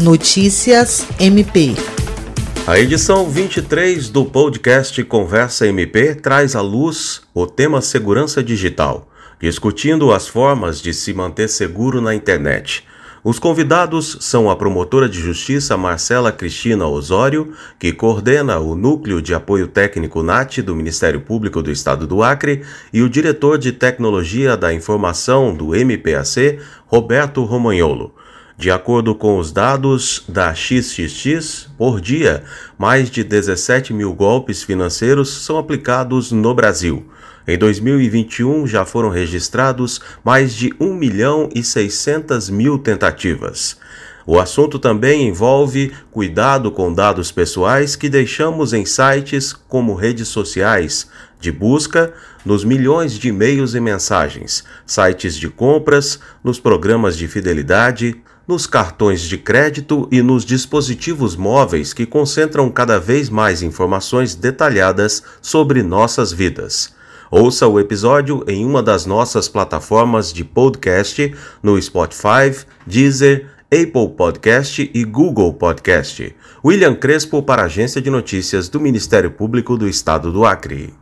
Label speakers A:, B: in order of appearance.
A: Notícias MP.
B: A edição 23 do podcast Conversa MP traz à luz o tema segurança digital, discutindo as formas de se manter seguro na internet. Os convidados são a promotora de justiça Marcela Cristina Osório, que coordena o Núcleo de Apoio Técnico NAT do Ministério Público do Estado do Acre, e o diretor de Tecnologia da Informação do MPAC, Roberto Romagnolo. De acordo com os dados da XXX, por dia, mais de 17 mil golpes financeiros são aplicados no Brasil. Em 2021, já foram registrados mais de 1 milhão e 600 mil tentativas. O assunto também envolve cuidado com dados pessoais que deixamos em sites como redes sociais, de busca, nos milhões de e-mails e mensagens, sites de compras, nos programas de fidelidade, nos cartões de crédito e nos dispositivos móveis que concentram cada vez mais informações detalhadas sobre nossas vidas. Ouça o episódio em uma das nossas plataformas de podcast no Spotify, Deezer, Apple Podcast e Google Podcast. William Crespo para a Agência de Notícias do Ministério Público do Estado do Acre.